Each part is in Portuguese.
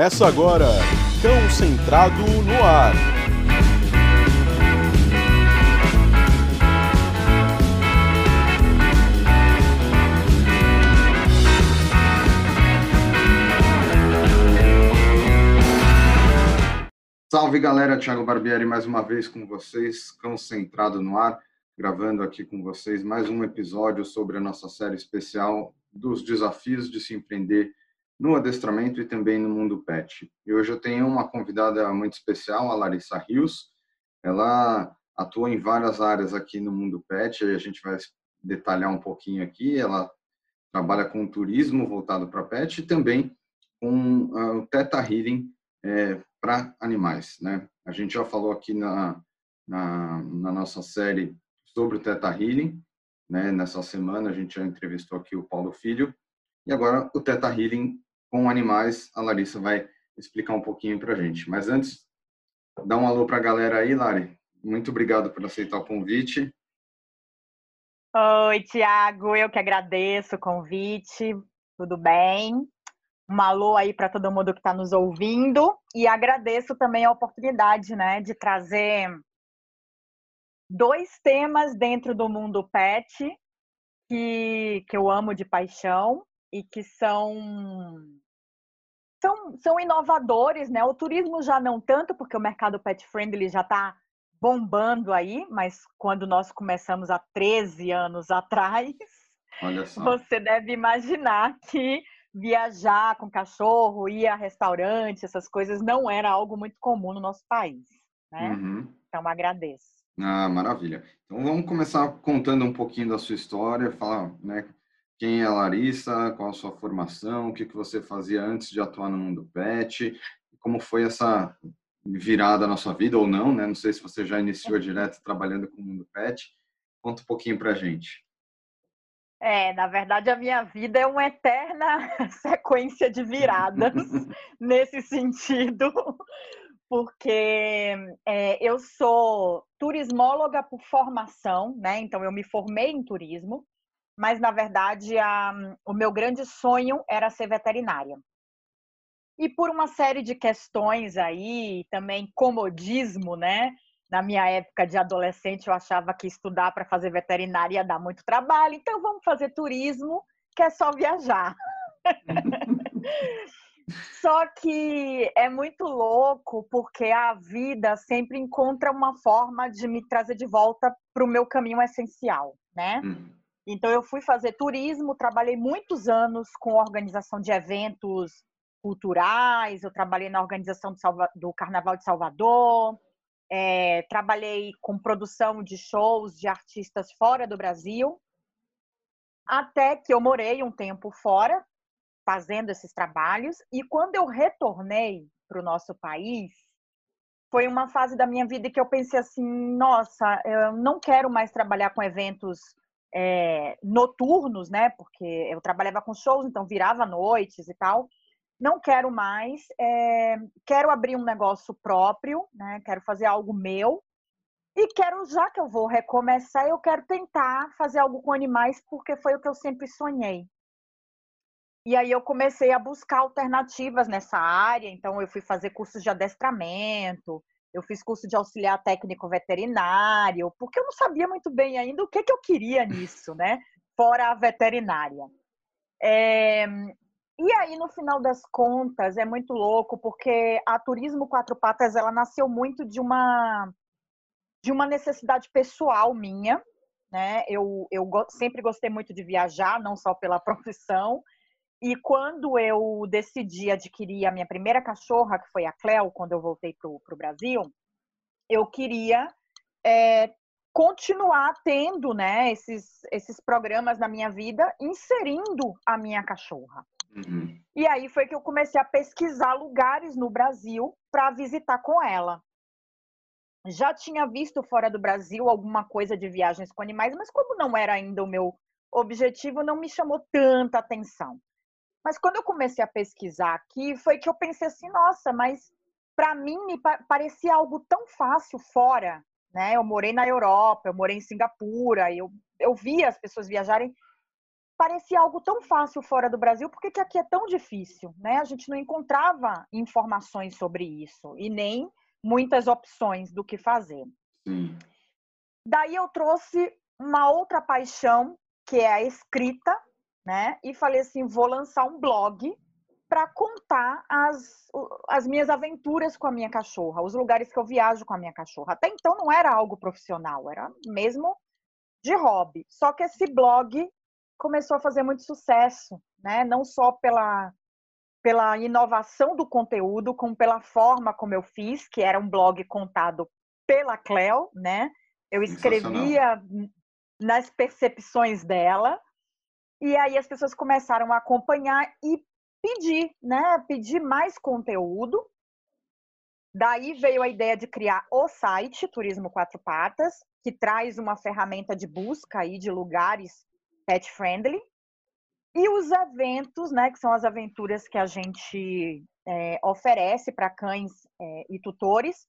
Começa agora, Cão Centrado no Ar. Salve galera, Thiago Barbieri mais uma vez com vocês, Cão Centrado no Ar, gravando aqui com vocês mais um episódio sobre a nossa série especial dos desafios de se empreender no adestramento e também no mundo pet. E hoje eu tenho uma convidada muito especial, a Larissa Rios. Ela atua em várias áreas aqui no mundo pet, a gente vai detalhar um pouquinho aqui. Ela trabalha com turismo voltado para pet e também com uh, o Teta Healing, é, para animais. Né? A gente já falou aqui na, na, na, nossa série sobre o Teta Healing. Né? Nessa semana a gente já entrevistou aqui o Paulo Filho. E agora o Teta Healing com animais, a Larissa vai explicar um pouquinho para a gente. Mas antes, dá um alô para a galera aí, Lari. Muito obrigado por aceitar o convite. Oi, Tiago, eu que agradeço o convite. Tudo bem? um alô aí para todo mundo que está nos ouvindo e agradeço também a oportunidade, né, de trazer dois temas dentro do mundo pet que, que eu amo de paixão e que são, são são inovadores, né? O turismo já não tanto, porque o mercado pet friendly já está bombando aí, mas quando nós começamos há 13 anos atrás, você deve imaginar que viajar com cachorro, ir a restaurante, essas coisas não era algo muito comum no nosso país, né? Uhum. Então agradeço. Ah, maravilha. Então vamos começar contando um pouquinho da sua história, falar, né, quem é a Larissa, qual a sua formação, o que que você fazia antes de atuar no mundo pet, como foi essa virada na sua vida ou não, né? Não sei se você já iniciou direto trabalhando com o mundo pet. Conta um pouquinho pra gente. É, na verdade, a minha vida é uma eterna sequência de viradas nesse sentido, porque é, eu sou turismóloga por formação, né? Então, eu me formei em turismo, mas na verdade, a, o meu grande sonho era ser veterinária. E por uma série de questões aí, também comodismo, né? na minha época de adolescente, eu achava que estudar para fazer veterinária ia dar muito trabalho, então vamos fazer turismo, que é só viajar. só que é muito louco, porque a vida sempre encontra uma forma de me trazer de volta para o meu caminho essencial, né? Uhum. Então, eu fui fazer turismo, trabalhei muitos anos com organização de eventos culturais, eu trabalhei na organização do, Salva do Carnaval de Salvador, é, trabalhei com produção de shows de artistas fora do Brasil, até que eu morei um tempo fora, fazendo esses trabalhos, e quando eu retornei para o nosso país, foi uma fase da minha vida que eu pensei assim: nossa, eu não quero mais trabalhar com eventos é, noturnos, né? Porque eu trabalhava com shows, então virava noites e tal não quero mais, é, quero abrir um negócio próprio, né? Quero fazer algo meu e quero, já que eu vou recomeçar, eu quero tentar fazer algo com animais porque foi o que eu sempre sonhei. E aí eu comecei a buscar alternativas nessa área, então eu fui fazer cursos de adestramento, eu fiz curso de auxiliar técnico veterinário, porque eu não sabia muito bem ainda o que, que eu queria nisso, né? Fora a veterinária. É, e aí, no final das contas, é muito louco, porque a Turismo Quatro Patas, ela nasceu muito de uma, de uma necessidade pessoal minha, né? Eu, eu sempre gostei muito de viajar, não só pela profissão, e quando eu decidi adquirir a minha primeira cachorra, que foi a Cleo, quando eu voltei para o Brasil, eu queria é, continuar tendo né, esses, esses programas na minha vida, inserindo a minha cachorra. Uhum. E aí foi que eu comecei a pesquisar lugares no Brasil para visitar com ela. Já tinha visto fora do Brasil alguma coisa de viagens com animais, mas como não era ainda o meu objetivo, não me chamou tanta atenção. Mas quando eu comecei a pesquisar aqui, foi que eu pensei assim, nossa, mas para mim me parecia algo tão fácil fora, né? Eu morei na Europa, eu morei em Singapura, eu eu via as pessoas viajarem parecia algo tão fácil fora do Brasil, por que, que aqui é tão difícil? Né? A gente não encontrava informações sobre isso e nem muitas opções do que fazer. Sim. Daí eu trouxe uma outra paixão, que é a escrita, né? E falei assim, vou lançar um blog para contar as, as minhas aventuras com a minha cachorra, os lugares que eu viajo com a minha cachorra. Até então não era algo profissional, era mesmo de hobby. Só que esse blog começou a fazer muito sucesso, né? Não só pela pela inovação do conteúdo, como pela forma como eu fiz, que era um blog contado pela Cleo, né? Eu escrevia nas percepções dela, e aí as pessoas começaram a acompanhar e pedir, né? Pedir mais conteúdo. Daí veio a ideia de criar o site Turismo Quatro Patas, que traz uma ferramenta de busca aí de lugares pet friendly. E os eventos, né, que são as aventuras que a gente é, oferece para cães é, e tutores,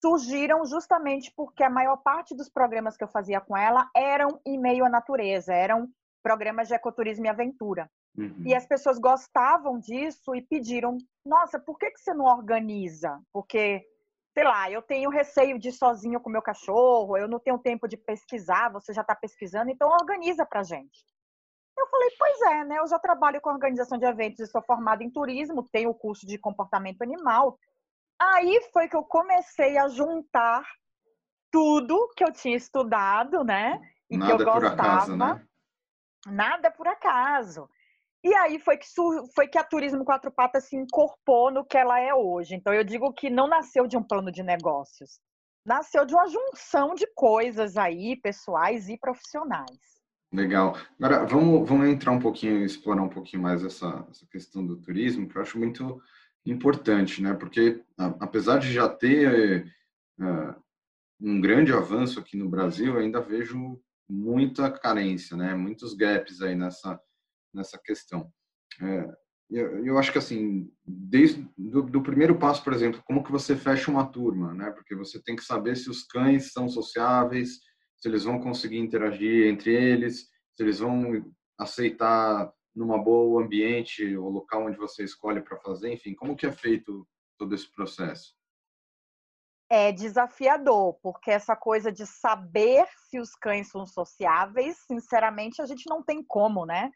surgiram justamente porque a maior parte dos programas que eu fazia com ela eram em meio à natureza, eram programas de ecoturismo e aventura. Uhum. E as pessoas gostavam disso e pediram: nossa, por que, que você não organiza? Porque, sei lá, eu tenho receio de ir sozinho com meu cachorro, eu não tenho tempo de pesquisar, você já está pesquisando, então organiza para gente. Eu falei, pois é, né? Eu já trabalho com organização de eventos e sou formada em turismo, tenho o curso de comportamento animal. Aí foi que eu comecei a juntar tudo que eu tinha estudado, né? E Nada que eu gostava. Acaso, né? Nada por acaso. E aí foi que, foi que a Turismo Quatro Patas se incorporou no que ela é hoje. Então eu digo que não nasceu de um plano de negócios. Nasceu de uma junção de coisas aí, pessoais e profissionais. Legal. Agora, vamos, vamos entrar um pouquinho, explorar um pouquinho mais essa, essa questão do turismo, que eu acho muito importante, né? Porque, apesar de já ter uh, um grande avanço aqui no Brasil, ainda vejo muita carência, né? Muitos gaps aí nessa nessa questão. É, eu, eu, acho que assim, desde do, do, primeiro passo, por exemplo, como que você fecha uma turma, né? Porque você tem que saber se os cães são sociáveis, se eles vão conseguir interagir entre eles, se eles vão aceitar numa boa ambiente o local onde você escolhe para fazer, enfim, como que é feito todo esse processo? É desafiador, porque essa coisa de saber se os cães são sociáveis, sinceramente, a gente não tem como, né?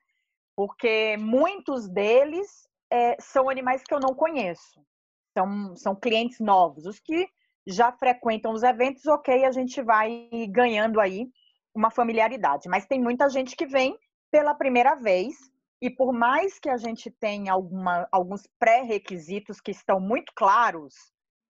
Porque muitos deles é, são animais que eu não conheço, são, são clientes novos. Os que já frequentam os eventos, ok, a gente vai ganhando aí uma familiaridade. Mas tem muita gente que vem pela primeira vez e por mais que a gente tenha alguma, alguns pré-requisitos que estão muito claros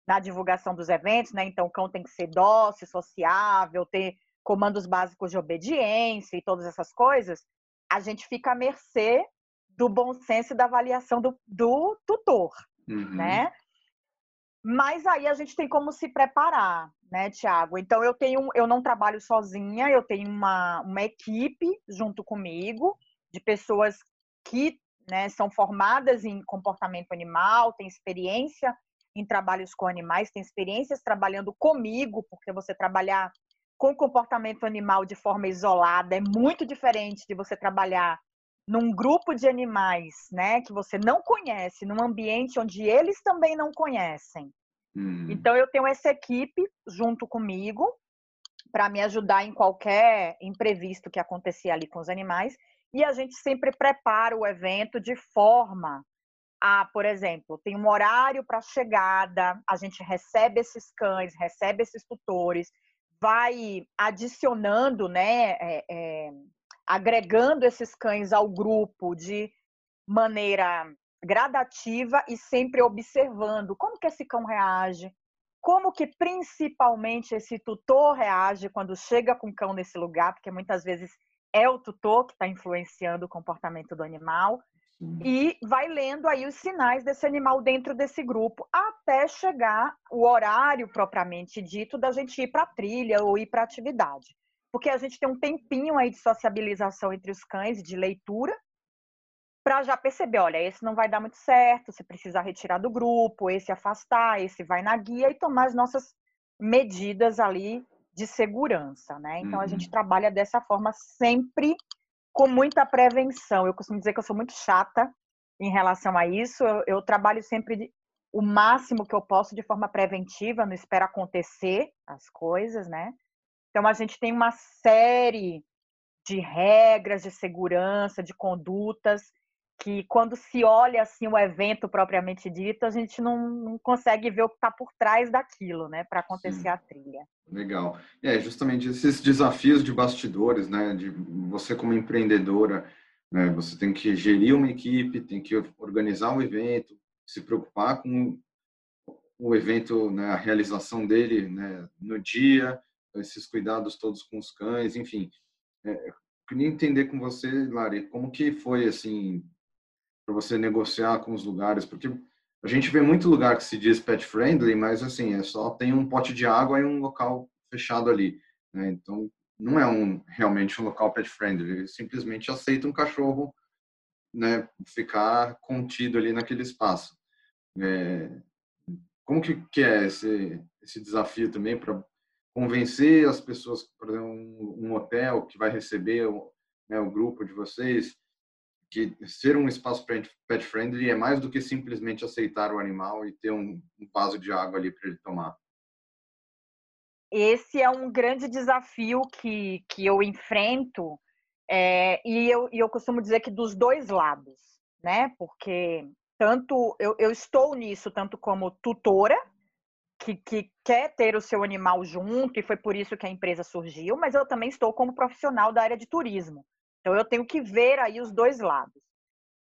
na divulgação dos eventos, né? Então, o cão tem que ser dócil, sociável, ter comandos básicos de obediência e todas essas coisas, a gente fica à mercê do bom senso e da avaliação do, do tutor, uhum. né? Mas aí a gente tem como se preparar, né, Tiago? Então eu tenho, eu não trabalho sozinha, eu tenho uma, uma equipe junto comigo de pessoas que né, são formadas em comportamento animal, têm experiência em trabalhos com animais, têm experiências trabalhando comigo, porque você trabalhar com comportamento animal de forma isolada é muito diferente de você trabalhar num grupo de animais, né, que você não conhece, num ambiente onde eles também não conhecem. Hum. Então eu tenho essa equipe junto comigo para me ajudar em qualquer imprevisto que acontecer ali com os animais e a gente sempre prepara o evento de forma a, por exemplo, tem um horário para chegada, a gente recebe esses cães, recebe esses tutores, vai adicionando, né, é, é, agregando esses cães ao grupo de maneira gradativa e sempre observando como que esse cão reage, como que principalmente esse tutor reage quando chega com o cão nesse lugar, porque muitas vezes é o tutor que está influenciando o comportamento do animal. E vai lendo aí os sinais desse animal dentro desse grupo, até chegar o horário propriamente dito da gente ir para a trilha ou ir para a atividade. Porque a gente tem um tempinho aí de sociabilização entre os cães, de leitura, para já perceber, olha, esse não vai dar muito certo, você precisa retirar do grupo, esse afastar, esse vai na guia e tomar as nossas medidas ali de segurança, né? Então uhum. a gente uhum. trabalha dessa forma sempre com muita prevenção. Eu costumo dizer que eu sou muito chata em relação a isso. Eu, eu trabalho sempre o máximo que eu posso de forma preventiva, não espero acontecer as coisas, né? Então a gente tem uma série de regras de segurança, de condutas que quando se olha assim o evento propriamente dito, a gente não, não consegue ver o que está por trás daquilo, né, para acontecer Sim. a trilha. Legal. É justamente esses desafios de bastidores, né, de você como empreendedora, né, você tem que gerir uma equipe, tem que organizar um evento, se preocupar com o evento, né, a realização dele, né, no dia, esses cuidados todos com os cães, enfim. É, queria entender com você, Lari, como que foi assim para você negociar com os lugares, porque a gente vê muito lugar que se diz pet friendly, mas assim, é só tem um pote de água e um local fechado ali, né? Então, não é um realmente um local pet friendly, ele simplesmente aceita um cachorro, né, ficar contido ali naquele espaço. É, como que, que é esse esse desafio também para convencer as pessoas, por exemplo, um, um hotel que vai receber o, né, o grupo de vocês, que ser um espaço pet friendly é mais do que simplesmente aceitar o animal e ter um, um vaso de água ali para ele tomar. Esse é um grande desafio que, que eu enfrento é, e, eu, e eu costumo dizer que dos dois lados, né? Porque tanto eu, eu estou nisso tanto como tutora que, que, quer ter o seu animal junto, e foi por isso que a empresa surgiu, mas eu também estou como profissional da área de turismo. Então, eu tenho que ver aí os dois lados.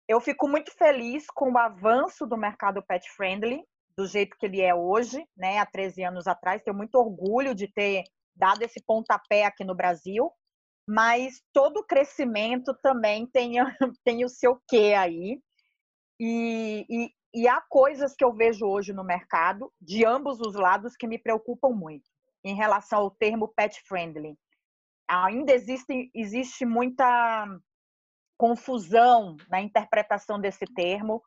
Eu fico muito feliz com o avanço do mercado pet friendly, do jeito que ele é hoje, né? Há 13 anos atrás. Tenho muito orgulho de ter dado esse pontapé aqui no Brasil, mas todo crescimento também tem, tem o seu quê aí. E, e, e há coisas que eu vejo hoje no mercado, de ambos os lados, que me preocupam muito, em relação ao termo pet friendly ainda existe, existe muita confusão na interpretação desse termo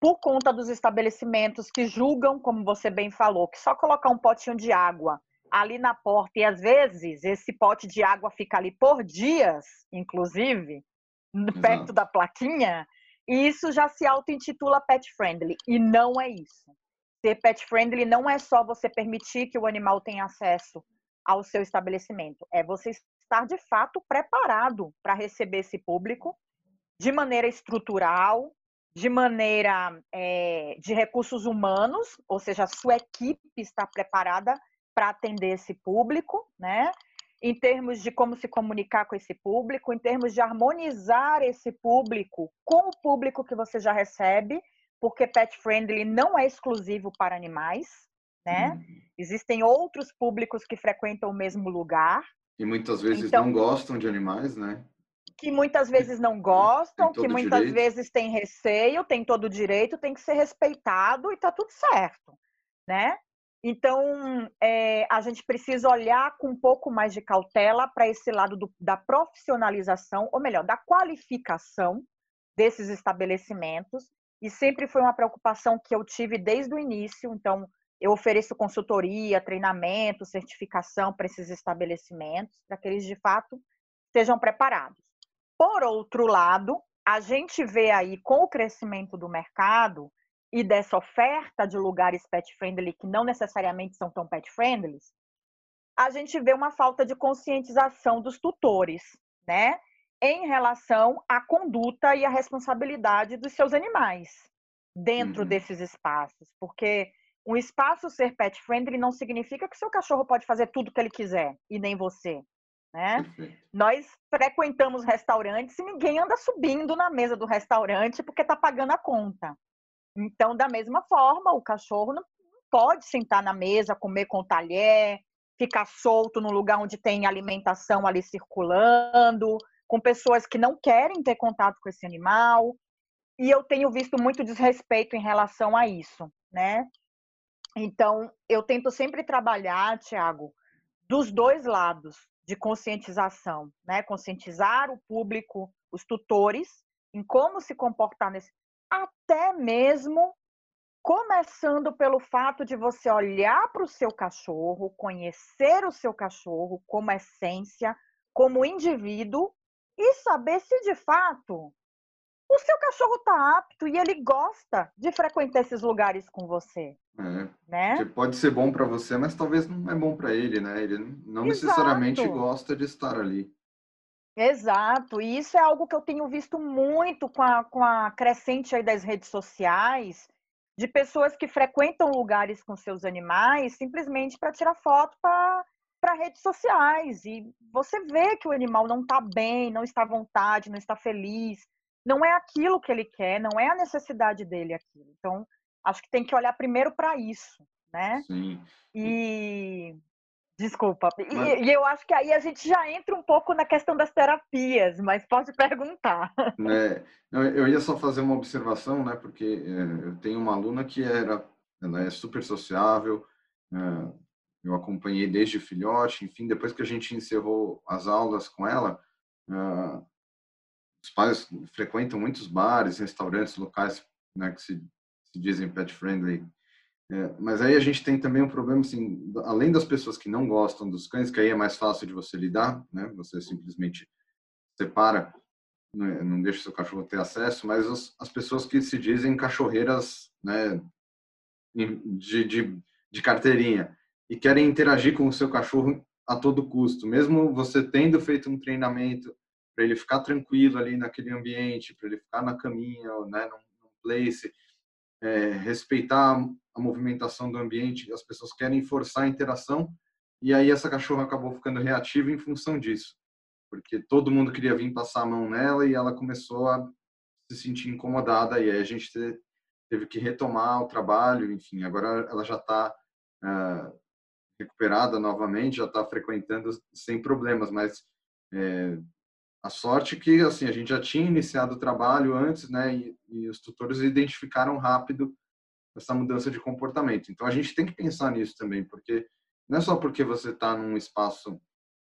por conta dos estabelecimentos que julgam, como você bem falou, que só colocar um potinho de água ali na porta e às vezes esse pote de água fica ali por dias, inclusive, Exato. perto da plaquinha, e isso já se auto-intitula pet friendly e não é isso. Ser pet friendly não é só você permitir que o animal tenha acesso ao seu estabelecimento. É você estar de fato preparado para receber esse público de maneira estrutural, de maneira é, de recursos humanos, ou seja, a sua equipe está preparada para atender esse público, né? Em termos de como se comunicar com esse público, em termos de harmonizar esse público com o público que você já recebe, porque pet friendly não é exclusivo para animais, né? Uhum. Existem outros públicos que frequentam o mesmo lugar. E muitas vezes então, não gostam de animais, né? Que muitas vezes não gostam, que muitas direito. vezes têm receio, tem todo o direito, tem que ser respeitado e tá tudo certo, né? Então, é, a gente precisa olhar com um pouco mais de cautela para esse lado do, da profissionalização, ou melhor, da qualificação desses estabelecimentos. E sempre foi uma preocupação que eu tive desde o início. Então, eu ofereço consultoria, treinamento, certificação para esses estabelecimentos, para que eles de fato estejam preparados. Por outro lado, a gente vê aí com o crescimento do mercado e dessa oferta de lugares pet friendly que não necessariamente são tão pet friendly, a gente vê uma falta de conscientização dos tutores, né, em relação à conduta e à responsabilidade dos seus animais dentro uhum. desses espaços, porque um espaço ser pet friendly não significa que seu cachorro pode fazer tudo que ele quiser e nem você. Né? Nós frequentamos restaurantes e ninguém anda subindo na mesa do restaurante porque está pagando a conta. Então, da mesma forma, o cachorro não pode sentar na mesa, comer com talher, ficar solto no lugar onde tem alimentação ali circulando, com pessoas que não querem ter contato com esse animal. E eu tenho visto muito desrespeito em relação a isso, né? Então, eu tento sempre trabalhar, Tiago, dos dois lados de conscientização, né? Conscientizar o público, os tutores, em como se comportar nesse. Até mesmo começando pelo fato de você olhar para o seu cachorro, conhecer o seu cachorro como essência, como indivíduo, e saber se de fato o seu cachorro está apto e ele gosta de frequentar esses lugares com você. É, né? pode ser bom para você, mas talvez não é bom para ele, né? Ele não Exato. necessariamente gosta de estar ali. Exato, e isso é algo que eu tenho visto muito com a, com a crescente aí das redes sociais, de pessoas que frequentam lugares com seus animais simplesmente para tirar foto para redes sociais. E você vê que o animal não está bem, não está à vontade, não está feliz, não é aquilo que ele quer, não é a necessidade dele aquilo. Então, acho que tem que olhar primeiro para isso, né? Sim. E desculpa. Mas... E, eu acho que aí a gente já entra um pouco na questão das terapias, mas pode perguntar. É, eu ia só fazer uma observação, né? Porque é, eu tenho uma aluna que era, ela é super sociável. É, eu acompanhei desde filhote, enfim, depois que a gente encerrou as aulas com ela, uh, os pais frequentam muitos bares, restaurantes, locais né, que se, se dizem pet friendly. É, mas aí a gente tem também um problema, assim, além das pessoas que não gostam dos cães, que aí é mais fácil de você lidar, né? Você simplesmente separa, né, não deixa seu cachorro ter acesso, mas as, as pessoas que se dizem cachorreiras, né, de, de, de carteirinha e querem interagir com o seu cachorro a todo custo, mesmo você tendo feito um treinamento para ele ficar tranquilo ali naquele ambiente, para ele ficar na caminha, né, num, num place, é, respeitar a movimentação do ambiente, as pessoas querem forçar a interação, e aí essa cachorra acabou ficando reativa em função disso, porque todo mundo queria vir passar a mão nela e ela começou a se sentir incomodada, e aí a gente teve que retomar o trabalho, enfim, agora ela já está é, recuperada novamente, já está frequentando sem problemas, mas é, a sorte que assim a gente já tinha iniciado o trabalho antes, né? E, e, os tutores identificaram rápido essa mudança de comportamento. Então a gente tem que pensar nisso também, porque não é só porque você está num espaço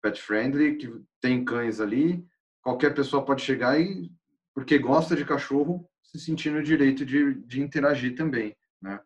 pet friendly que tem cães ali, qualquer pessoa pode chegar e porque gosta de cachorro se sentir no direito de, de interagir também, né?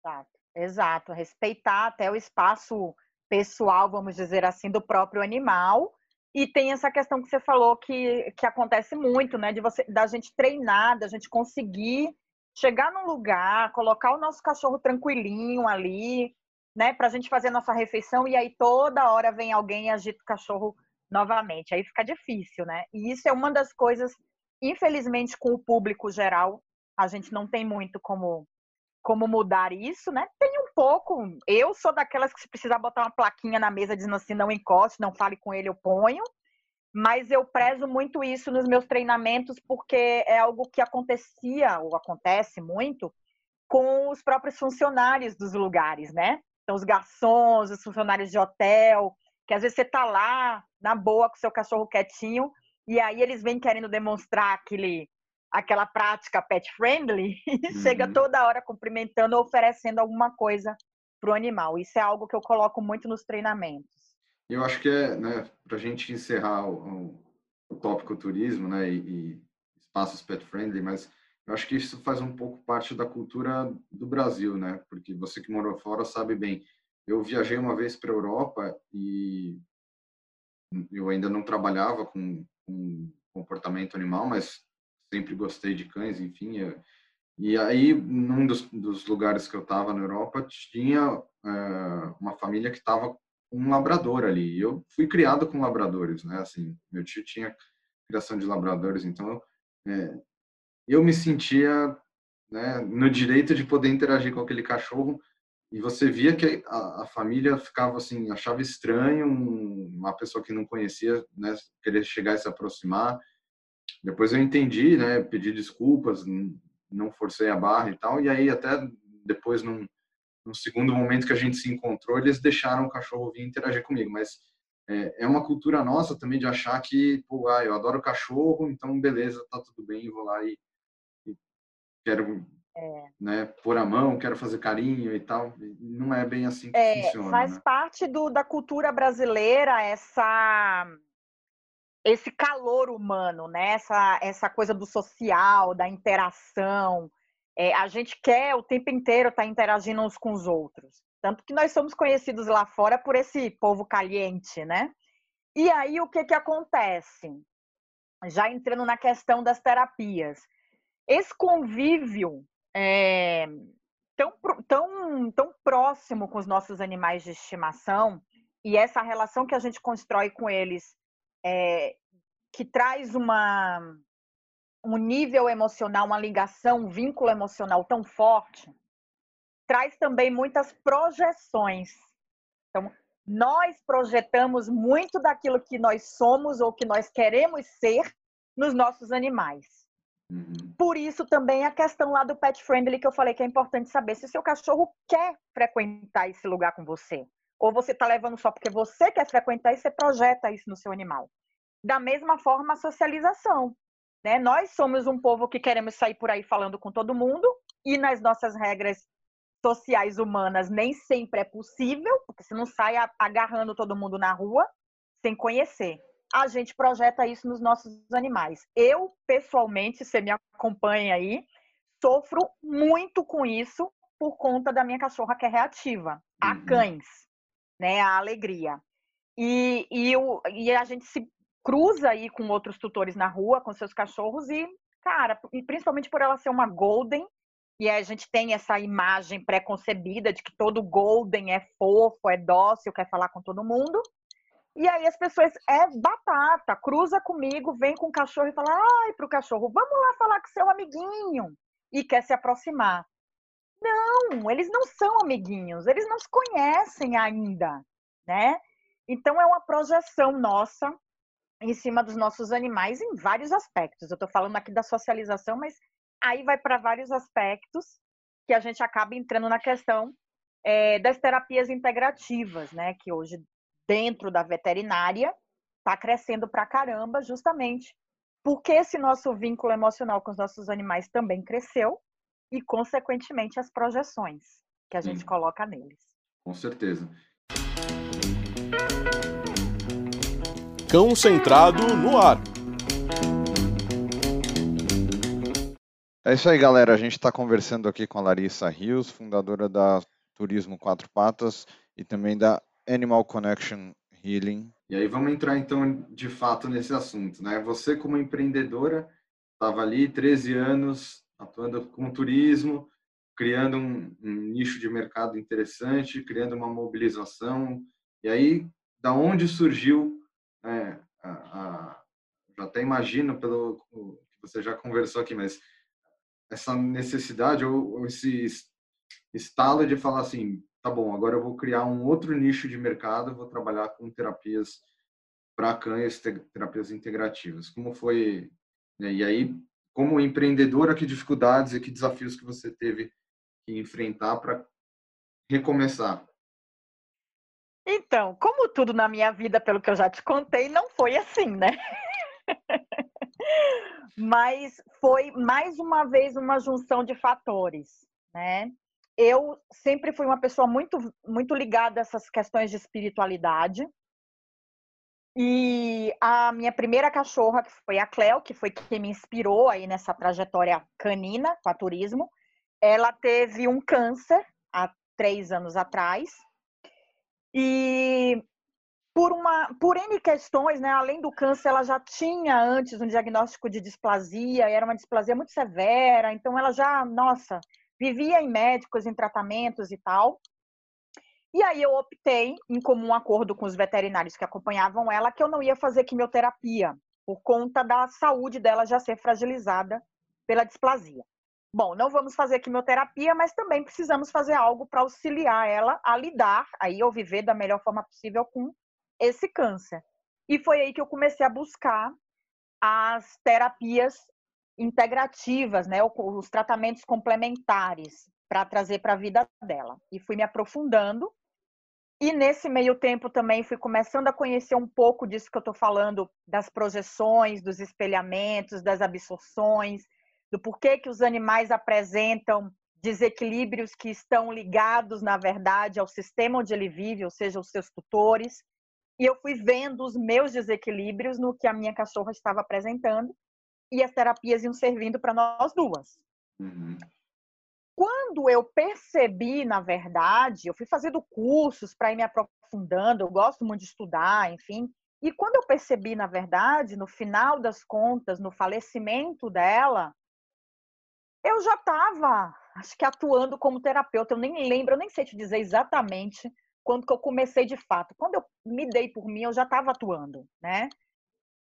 Exato, exato, respeitar até o espaço pessoal, vamos dizer assim, do próprio animal e tem essa questão que você falou que, que acontece muito, né? De você, da gente treinar, da gente conseguir chegar num lugar, colocar o nosso cachorro tranquilinho ali, né? Pra gente fazer a nossa refeição e aí toda hora vem alguém e agita o cachorro novamente. Aí fica difícil, né? E isso é uma das coisas, infelizmente, com o público geral, a gente não tem muito como como mudar isso, né? Tem um pouco. Eu sou daquelas que se precisar botar uma plaquinha na mesa dizendo assim, não encoste, não fale com ele, eu ponho. Mas eu prezo muito isso nos meus treinamentos porque é algo que acontecia ou acontece muito com os próprios funcionários dos lugares, né? Então os garçons, os funcionários de hotel, que às vezes você tá lá na boa com seu cachorro quietinho e aí eles vêm querendo demonstrar aquele aquela prática pet friendly uhum. chega toda hora cumprimentando ou oferecendo alguma coisa para o animal. Isso é algo que eu coloco muito nos treinamentos. Eu acho que é, né, para a gente encerrar o, o, tópico turismo, né, e, e, espaços pet friendly, mas eu acho que isso faz um pouco parte da cultura do Brasil, né, porque você que morou fora sabe bem. Eu viajei uma vez para a Europa e eu ainda não trabalhava com, com comportamento animal, mas sempre gostei de cães, enfim. Eu, e aí, num dos, dos, lugares que eu estava na Europa, tinha é, uma família que estava com um labrador ali. E eu fui criado com labradores, né? Assim, meu tio tinha criação de labradores, então é, eu me sentia né, no direito de poder interagir com aquele cachorro e você via que a, a, família ficava assim achava estranho uma pessoa que não conhecia né querer chegar e se aproximar depois eu entendi, né, pedi desculpas, não forcei a barra e tal, e aí até depois num, num segundo momento que a gente se encontrou, eles deixaram o cachorro vir interagir comigo, mas é, é uma cultura nossa também de achar que, pô, ah, eu adoro cachorro, então beleza, tá tudo bem, vou lá e, e quero é. né, pôr a mão, quero fazer carinho e tal. Não é bem assim que é, funciona. Faz né? parte do, da cultura brasileira essa esse calor humano, né? essa, essa coisa do social, da interação. É, a gente quer o tempo inteiro estar tá interagindo uns com os outros. Tanto que nós somos conhecidos lá fora por esse povo caliente, né? E aí o que, que acontece? já entrando na questão das terapias. Esse convívio é, tão, tão, tão próximo com os nossos animais de estimação e essa relação que a gente constrói com eles, é, que traz uma, um nível emocional, uma ligação, um vínculo emocional tão forte, traz também muitas projeções. Então, nós projetamos muito daquilo que nós somos ou que nós queremos ser nos nossos animais. Uhum. Por isso também a questão lá do pet friendly que eu falei que é importante saber se o seu cachorro quer frequentar esse lugar com você. Ou você está levando só porque você quer frequentar e você projeta isso no seu animal. Da mesma forma, a socialização. Né? Nós somos um povo que queremos sair por aí falando com todo mundo e nas nossas regras sociais humanas nem sempre é possível, porque você não sai agarrando todo mundo na rua sem conhecer. A gente projeta isso nos nossos animais. Eu, pessoalmente, você me acompanha aí, sofro muito com isso por conta da minha cachorra que é reativa, a uhum. cães, né? A alegria. E, e, o, e a gente se cruza aí com outros tutores na rua, com seus cachorros, e, cara, principalmente por ela ser uma golden, e a gente tem essa imagem pré-concebida de que todo golden é fofo, é dócil, quer falar com todo mundo. E aí as pessoas, é batata, cruza comigo, vem com o cachorro e fala, ai, pro cachorro, vamos lá falar com seu amiguinho. E quer se aproximar. Não, eles não são amiguinhos, eles não se conhecem ainda, né? Então é uma projeção nossa em cima dos nossos animais em vários aspectos. Eu estou falando aqui da socialização, mas aí vai para vários aspectos que a gente acaba entrando na questão é, das terapias integrativas, né? Que hoje, dentro da veterinária, está crescendo para caramba, justamente porque esse nosso vínculo emocional com os nossos animais também cresceu e, consequentemente, as projeções que a gente Sim. coloca neles. Com certeza. Cão centrado no ar. É isso aí, galera. A gente está conversando aqui com a Larissa Rios, fundadora da Turismo Quatro Patas e também da Animal Connection Healing. E aí vamos entrar então de fato nesse assunto, né? Você como empreendedora estava ali 13 anos atuando com turismo, criando um, um, nicho de mercado interessante, criando uma mobilização. E aí, da onde surgiu né, a, a, já até imagino pelo que você já conversou aqui, mas essa necessidade ou, ou esse estalo de falar assim, tá bom, agora eu vou criar um outro nicho de mercado, vou trabalhar com terapias para cães, terapias integrativas. Como foi? Né? E aí, como empreendedora, que dificuldades e que desafios que você teve que enfrentar para recomeçar? Então, como tudo na minha vida, pelo que eu já te contei, não foi assim, né? Mas foi mais uma vez uma junção de fatores, né? Eu sempre fui uma pessoa muito muito ligada a essas questões de espiritualidade. E a minha primeira cachorra, que foi a Cleo, que foi quem me inspirou aí nessa trajetória canina com a turismo, ela teve um câncer há três anos atrás. E por uma por N questões, né? Além do câncer, ela já tinha antes um diagnóstico de displasia, era uma displasia muito severa, então ela já, nossa, vivia em médicos, em tratamentos e tal. E aí eu optei, em comum acordo com os veterinários que acompanhavam ela, que eu não ia fazer quimioterapia, por conta da saúde dela já ser fragilizada pela displasia. Bom, não vamos fazer quimioterapia, mas também precisamos fazer algo para auxiliar ela a lidar, aí ou viver da melhor forma possível com esse câncer. E foi aí que eu comecei a buscar as terapias integrativas, né, os tratamentos complementares para trazer para a vida dela. E fui me aprofundando. E nesse meio tempo também fui começando a conhecer um pouco disso que eu estou falando, das projeções, dos espelhamentos, das absorções, do porquê que os animais apresentam desequilíbrios que estão ligados, na verdade, ao sistema onde ele vive, ou seja, os seus tutores. E eu fui vendo os meus desequilíbrios no que a minha cachorra estava apresentando e as terapias iam servindo para nós duas. Uhum. Quando eu percebi, na verdade, eu fui fazendo cursos para ir me aprofundando, eu gosto muito de estudar, enfim, E quando eu percebi, na verdade, no final das contas, no falecimento dela, eu já estava, acho que atuando como terapeuta. Eu nem lembro, eu nem sei te dizer exatamente quando que eu comecei de fato. Quando eu me dei por mim, eu já estava atuando, né?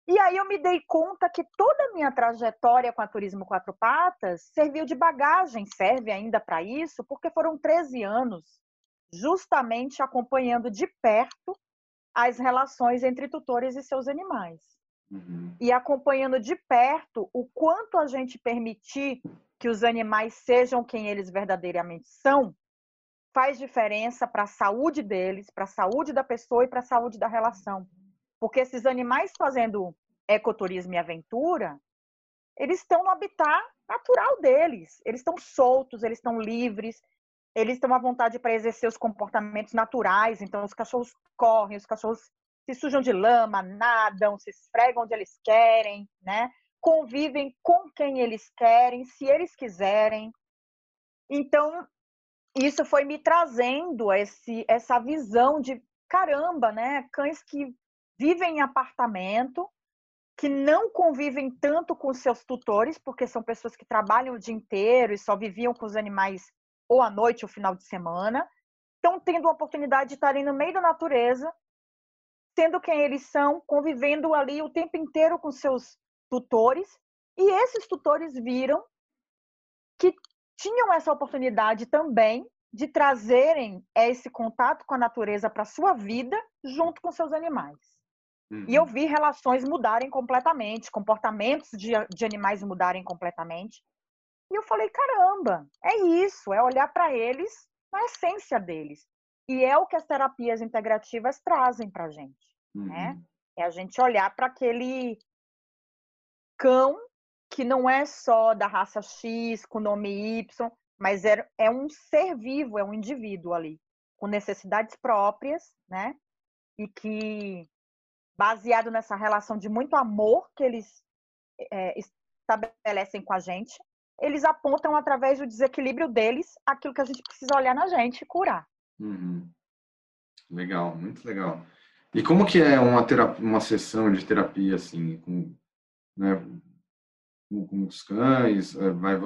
E aí eu me dei conta que toda a minha trajetória com a Turismo Quatro Patas serviu de bagagem, serve ainda para isso, porque foram 13 anos justamente acompanhando de perto as relações entre tutores e seus animais. Uhum. E acompanhando de perto o quanto a gente permitir que os animais sejam quem eles verdadeiramente são, faz diferença para a saúde deles, para a saúde da pessoa e para a saúde da relação. Porque esses animais fazendo ecoturismo e aventura, eles estão no habitat natural deles. Eles estão soltos, eles estão livres, eles estão à vontade para exercer os comportamentos naturais. Então, os cachorros correm, os cachorros se sujam de lama, nadam, se esfregam onde eles querem, né? Convivem com quem eles querem, se eles quiserem. Então, isso foi me trazendo esse, essa visão de caramba, né? Cães que vivem em apartamento, que não convivem tanto com seus tutores, porque são pessoas que trabalham o dia inteiro e só viviam com os animais ou à noite ou final de semana, estão tendo a oportunidade de estarem no meio da natureza, sendo quem eles são, convivendo ali o tempo inteiro com seus tutores, e esses tutores viram que tinham essa oportunidade também de trazerem esse contato com a natureza para sua vida junto com seus animais. Uhum. E eu vi relações mudarem completamente, comportamentos de, de animais mudarem completamente. E eu falei, caramba, é isso, é olhar para eles na essência deles. E é o que as terapias integrativas trazem para a gente, né? uhum. né? É a gente olhar para aquele cão que não é só da raça X, com nome Y, mas é, é um ser vivo, é um indivíduo ali, com necessidades próprias, né? E que baseado nessa relação de muito amor que eles é, estabelecem com a gente, eles apontam através do desequilíbrio deles aquilo que a gente precisa olhar na gente e curar. Uhum. Legal, muito legal. E como que é uma terapia, uma sessão de terapia assim, com, né, com, com os cães? É, vai,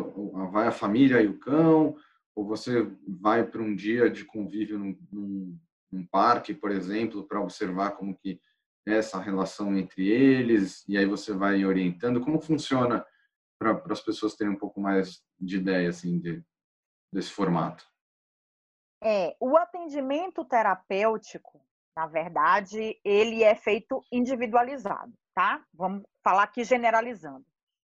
vai a família e o cão? Ou você vai para um dia de convívio num, num, num parque, por exemplo, para observar como que essa relação entre eles, e aí você vai orientando. Como funciona para as pessoas terem um pouco mais de ideia assim, de, desse formato? É, o atendimento terapêutico, na verdade, ele é feito individualizado, tá? Vamos falar aqui generalizando.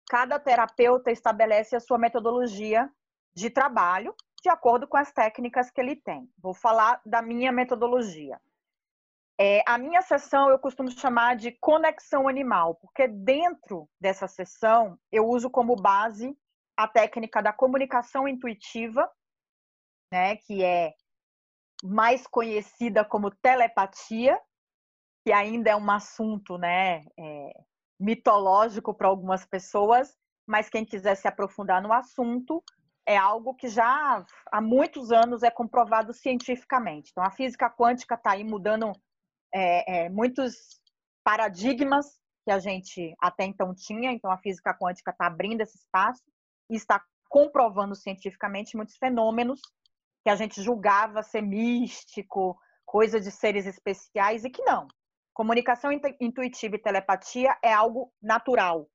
Cada terapeuta estabelece a sua metodologia de trabalho de acordo com as técnicas que ele tem. Vou falar da minha metodologia. É, a minha sessão eu costumo chamar de conexão animal, porque dentro dessa sessão eu uso como base a técnica da comunicação intuitiva, né, que é mais conhecida como telepatia, que ainda é um assunto né, é, mitológico para algumas pessoas, mas quem quiser se aprofundar no assunto é algo que já há muitos anos é comprovado cientificamente. Então, a física quântica está aí mudando é, é, muitos paradigmas que a gente até então tinha, então a física quântica está abrindo esse espaço e está comprovando cientificamente muitos fenômenos que a gente julgava ser místico, coisa de seres especiais e que não. Comunicação intuitiva e telepatia é algo natural,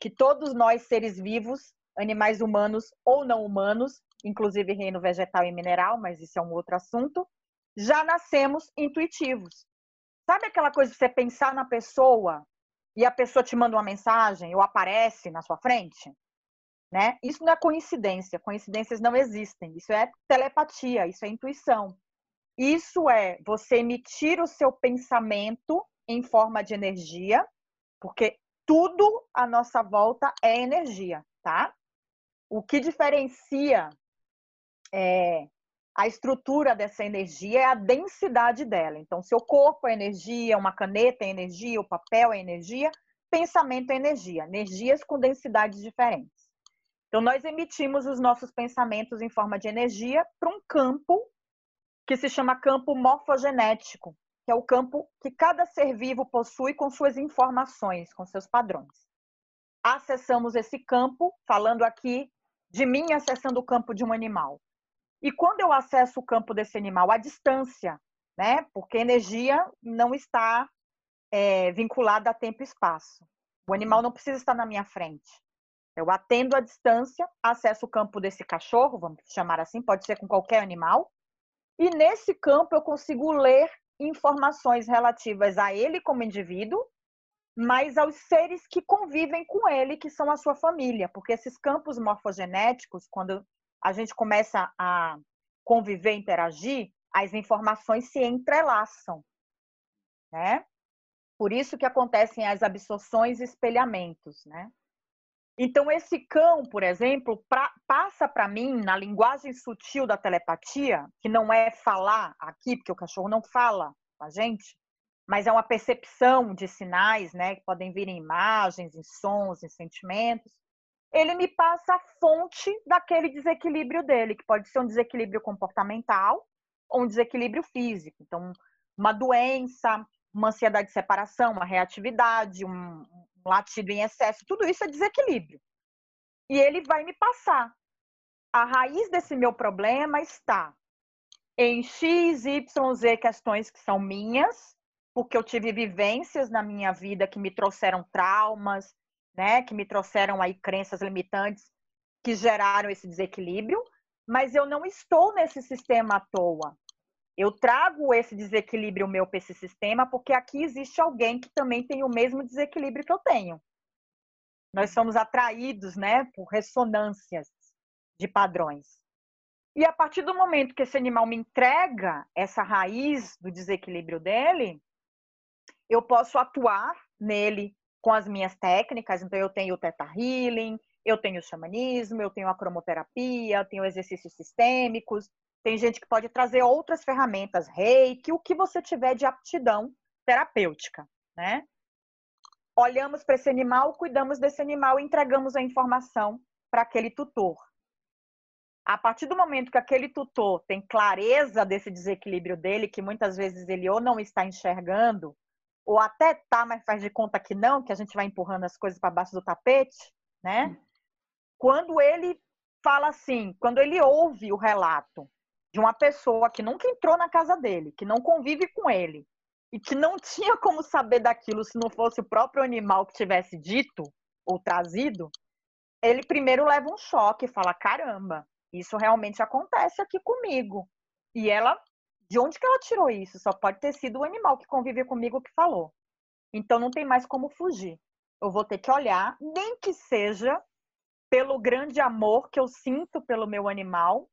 que todos nós seres vivos, animais humanos ou não humanos, inclusive reino vegetal e mineral, mas isso é um outro assunto, já nascemos intuitivos. Sabe aquela coisa de você pensar na pessoa e a pessoa te manda uma mensagem ou aparece na sua frente? Né? Isso não é coincidência. Coincidências não existem. Isso é telepatia, isso é intuição. Isso é você emitir o seu pensamento em forma de energia, porque tudo à nossa volta é energia, tá? O que diferencia é, a estrutura dessa energia é a densidade dela. Então, seu corpo é energia, uma caneta é energia, o papel é energia, pensamento é energia, energias com densidades diferentes. Então, nós emitimos os nossos pensamentos em forma de energia para um campo que se chama campo morfogenético, que é o campo que cada ser vivo possui com suas informações, com seus padrões. Acessamos esse campo, falando aqui de mim acessando o campo de um animal. E quando eu acesso o campo desse animal à distância, né? Porque energia não está é, vinculada a tempo e espaço. O animal não precisa estar na minha frente. Eu atendo à distância, acesso o campo desse cachorro, vamos chamar assim, pode ser com qualquer animal. E nesse campo eu consigo ler informações relativas a ele como indivíduo, mas aos seres que convivem com ele, que são a sua família, porque esses campos morfogenéticos, quando a gente começa a conviver, interagir, as informações se entrelaçam, né? Por isso que acontecem as absorções e espelhamentos, né? Então, esse cão, por exemplo, pra, passa para mim, na linguagem sutil da telepatia, que não é falar aqui, porque o cachorro não fala com a gente, mas é uma percepção de sinais, né, que podem vir em imagens, em sons, em sentimentos. Ele me passa a fonte daquele desequilíbrio dele, que pode ser um desequilíbrio comportamental ou um desequilíbrio físico. Então, uma doença, uma ansiedade de separação, uma reatividade, um, latido em excesso, tudo isso é desequilíbrio. E ele vai me passar. A raiz desse meu problema está em X, Y, Z questões que são minhas, porque eu tive vivências na minha vida que me trouxeram traumas, né, que me trouxeram aí crenças limitantes que geraram esse desequilíbrio, mas eu não estou nesse sistema à toa. Eu trago esse desequilíbrio meu para esse sistema porque aqui existe alguém que também tem o mesmo desequilíbrio que eu tenho. Nós somos atraídos, né, por ressonâncias de padrões. E a partir do momento que esse animal me entrega essa raiz do desequilíbrio dele, eu posso atuar nele com as minhas técnicas. Então, eu tenho o Theta Healing, eu tenho o xamanismo, eu tenho a cromoterapia, tenho exercícios sistêmicos, tem gente que pode trazer outras ferramentas, reiki, o que você tiver de aptidão terapêutica, né? Olhamos para esse animal, cuidamos desse animal entregamos a informação para aquele tutor. A partir do momento que aquele tutor tem clareza desse desequilíbrio dele, que muitas vezes ele ou não está enxergando, ou até tá, mas faz de conta que não, que a gente vai empurrando as coisas para baixo do tapete, né? Quando ele fala assim, quando ele ouve o relato de uma pessoa que nunca entrou na casa dele, que não convive com ele e que não tinha como saber daquilo se não fosse o próprio animal que tivesse dito ou trazido, ele primeiro leva um choque e fala: caramba, isso realmente acontece aqui comigo. E ela, de onde que ela tirou isso? Só pode ter sido o animal que convive comigo que falou. Então não tem mais como fugir. Eu vou ter que olhar, nem que seja pelo grande amor que eu sinto pelo meu animal,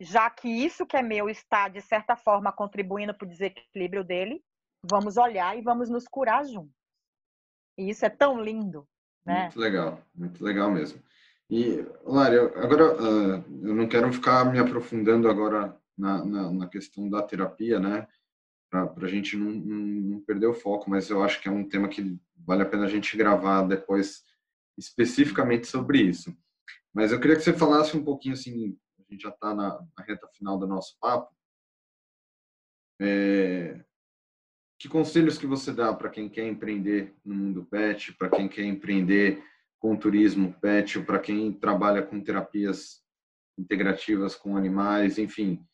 já que isso que é meu está, de certa forma, contribuindo para o desequilíbrio dele, vamos olhar e vamos nos curar juntos. E isso é tão lindo, né? Muito legal, muito legal mesmo. E, Lari, agora uh, eu não quero ficar me aprofundando agora na, na, na questão da terapia, né? Para a gente não, não, perder o foco, mas eu acho que é um tema que vale a pena a gente gravar depois especificamente sobre isso. Mas eu queria que você falasse um pouquinho assim a gente já está na, na, reta final do nosso papo. É, que conselhos que você dá para quem quer empreender no mundo pet, para quem quer empreender com turismo pet, ou para quem trabalha com terapias integrativas com animais, enfim,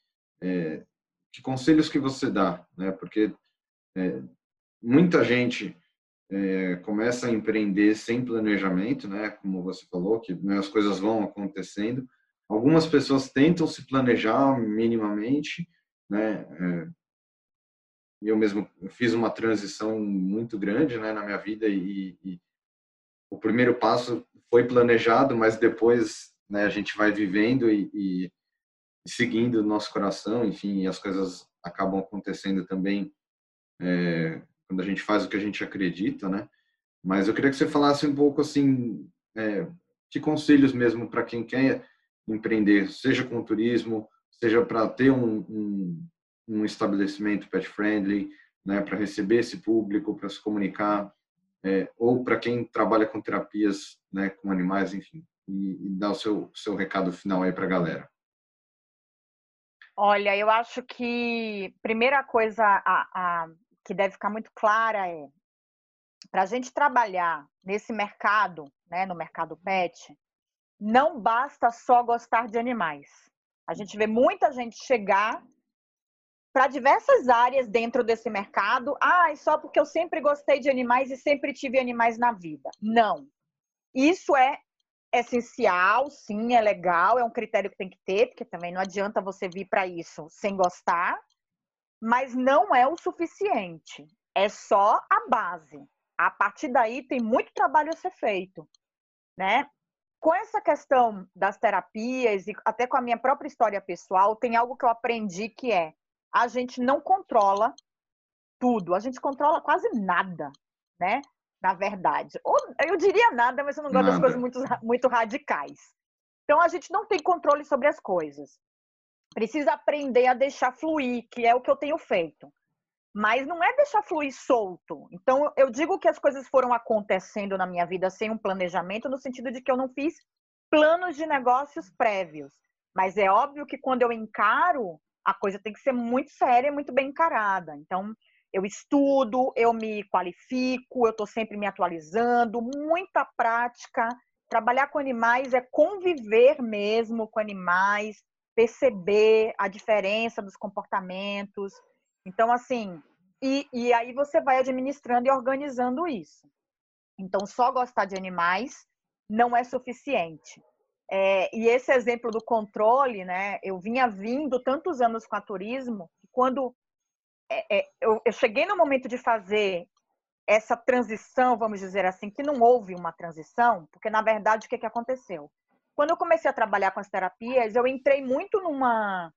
é, que conselhos que você dá, né? Porque é, muita gente é, começa a empreender sem planejamento, né? Como você falou, que né, as coisas vão acontecendo, Algumas pessoas tentam se planejar minimamente, né? É, eu mesmo fiz uma transição muito grande, né, na minha vida e, e o primeiro passo foi planejado, mas depois, né, a gente vai vivendo e, e seguindo o nosso coração, enfim, as coisas acabam acontecendo também é, quando a gente faz o que a gente acredita, né? Mas eu queria que você falasse um pouco assim, é, que conselhos mesmo para quem quer empreender, seja com turismo, seja para ter um, um, um, estabelecimento pet friendly, né, para receber esse público, para se comunicar, é, ou para quem trabalha com terapias né, com animais, enfim, e, e dar o seu, seu recado final aí para a galera. Olha, eu acho que primeira coisa a, a, que deve ficar muito clara é para a gente trabalhar nesse mercado, né, no mercado pet, não basta só gostar de animais. A gente vê muita gente chegar para diversas áreas dentro desse mercado. Ah, só porque eu sempre gostei de animais e sempre tive animais na vida. Não. Isso é essencial, sim, é legal, é um critério que tem que ter, porque também não adianta você vir para isso sem gostar, mas não é o suficiente. É só a base. A partir daí tem muito trabalho a ser feito, né? Com essa questão das terapias e até com a minha própria história pessoal, tem algo que eu aprendi que é a gente não controla tudo, a gente controla quase nada, né? Na verdade. Ou, eu diria nada, mas eu não gosto nada. das coisas muito, muito radicais. Então a gente não tem controle sobre as coisas. Precisa aprender a deixar fluir, que é o que eu tenho feito. Mas não é deixar fluir solto. Então eu digo que as coisas foram acontecendo na minha vida sem um planejamento, no sentido de que eu não fiz planos de negócios prévios. Mas é óbvio que quando eu encaro a coisa tem que ser muito séria e muito bem encarada. Então, eu estudo, eu me qualifico, eu estou sempre me atualizando, muita prática. Trabalhar com animais é conviver mesmo com animais, perceber a diferença dos comportamentos. Então, assim, e, e aí você vai administrando e organizando isso. Então, só gostar de animais não é suficiente. É, e esse exemplo do controle, né? Eu vinha vindo tantos anos com a turismo, quando é, é, eu, eu cheguei no momento de fazer essa transição, vamos dizer assim, que não houve uma transição, porque na verdade o que, que aconteceu? Quando eu comecei a trabalhar com as terapias, eu entrei muito numa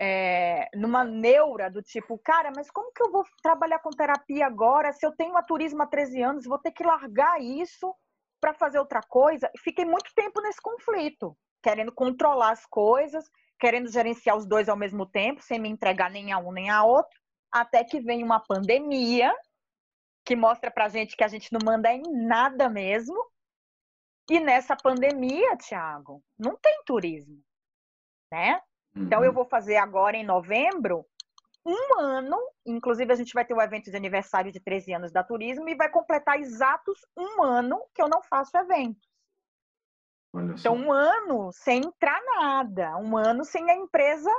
é, numa neura do tipo, cara, mas como que eu vou trabalhar com terapia agora se eu tenho a turismo há 13 anos, vou ter que largar isso para fazer outra coisa, fiquei muito tempo nesse conflito, querendo controlar as coisas, querendo gerenciar os dois ao mesmo tempo, sem me entregar nem a um nem a outro, até que vem uma pandemia que mostra pra gente que a gente não manda em nada mesmo. E nessa pandemia, Thiago, não tem turismo, né? Então eu uhum. vou fazer agora em novembro um ano, inclusive a gente vai ter o um evento de aniversário de 13 anos da Turismo e vai completar exatos um ano que eu não faço eventos. Então, um ano sem entrar nada, um ano sem a empresa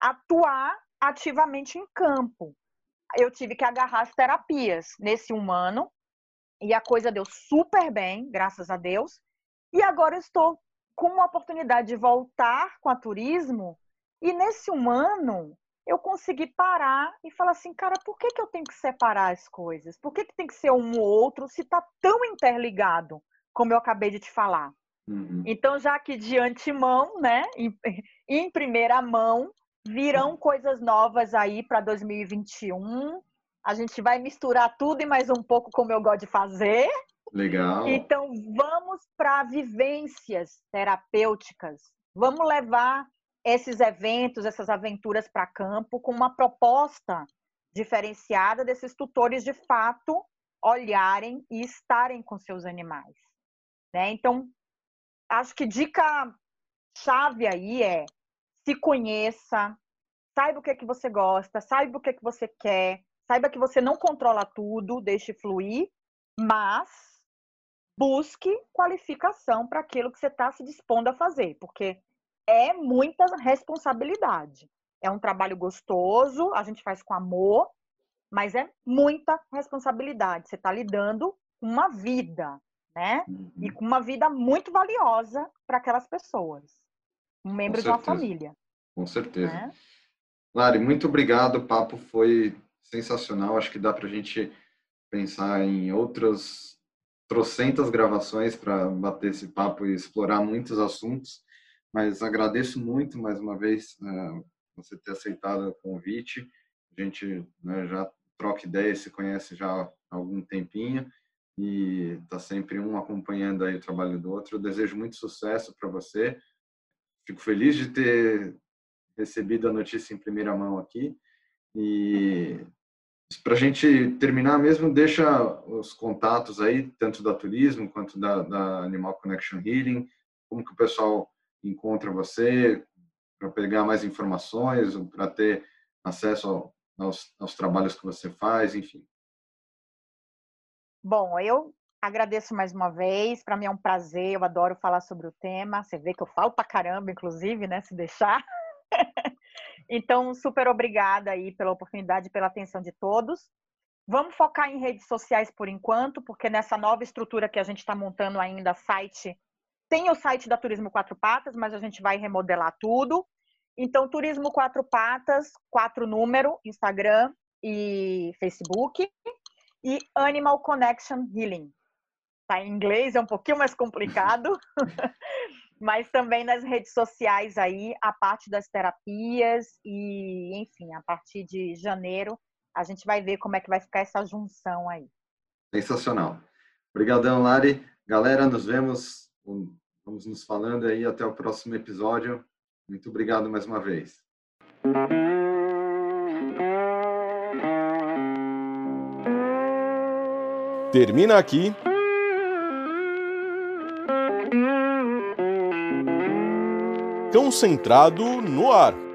atuar ativamente em campo. Eu tive que agarrar as terapias nesse um ano e a coisa deu super bem, graças a Deus. E agora eu estou com uma oportunidade de voltar com a turismo e nesse um ano eu consegui parar e falar assim, cara, por que, que eu tenho que separar as coisas? Por que, que tem que ser um ou outro se está tão interligado, como eu acabei de te falar? Uhum. Então, já que de antemão, né, em, em primeira mão, virão coisas novas aí para 2021. A gente vai misturar tudo e mais um pouco, como eu gosto de fazer. Legal. Então, vamos para vivências terapêuticas. Vamos levar esses eventos, essas aventuras para campo com uma proposta diferenciada desses tutores de fato olharem e estarem com seus animais. Né? Então, acho que dica chave aí é se conheça, saiba o que é que você gosta, saiba o que é que você quer, saiba que você não controla tudo, deixe fluir, mas busque qualificação para aquilo que você está se dispondo a fazer, porque é muita responsabilidade. É um trabalho gostoso, a gente faz com amor, mas é muita responsabilidade. Você está lidando com uma vida, né? Uhum. E com uma vida muito valiosa para aquelas pessoas. Um membro de uma família. Com certeza. Né? Lari, muito obrigado. O papo foi sensacional. Acho que dá para a gente pensar em outras trocentas gravações para bater esse papo e explorar muitos assuntos mas agradeço muito mais uma vez uh, você ter aceitado o convite. A gente né, já troca ideia, se conhece já há algum tempinho e está sempre um acompanhando aí o trabalho do outro. Eu desejo muito sucesso para você. Fico feliz de ter recebido a notícia em primeira mão aqui e para a gente terminar mesmo, deixa os contatos aí, tanto da Turismo quanto da, da Animal Connection Healing, como que o pessoal encontra você, para pegar mais informações, para ter acesso ao, aos, aos trabalhos que você faz, enfim? Bom, eu agradeço mais uma vez. Para mim é um prazer, eu adoro falar sobre o tema. Você vê que eu falo para caramba, inclusive, né? Se deixar. então, super obrigada aí pela oportunidade, pela atenção de todos. Vamos focar em redes sociais por enquanto, porque nessa nova estrutura que a gente está montando ainda, site tem o site da Turismo Quatro Patas, mas a gente vai remodelar tudo. Então, Turismo Quatro Patas, quatro número, Instagram e Facebook. E Animal Connection Healing. Tá em inglês, é um pouquinho mais complicado. mas também nas redes sociais aí, a parte das terapias e, enfim, a partir de janeiro, a gente vai ver como é que vai ficar essa junção aí. Sensacional. Obrigadão, Lari. Galera, nos vemos Vamos nos falando aí até o próximo episódio. Muito obrigado mais uma vez. Termina aqui. Concentrado no ar.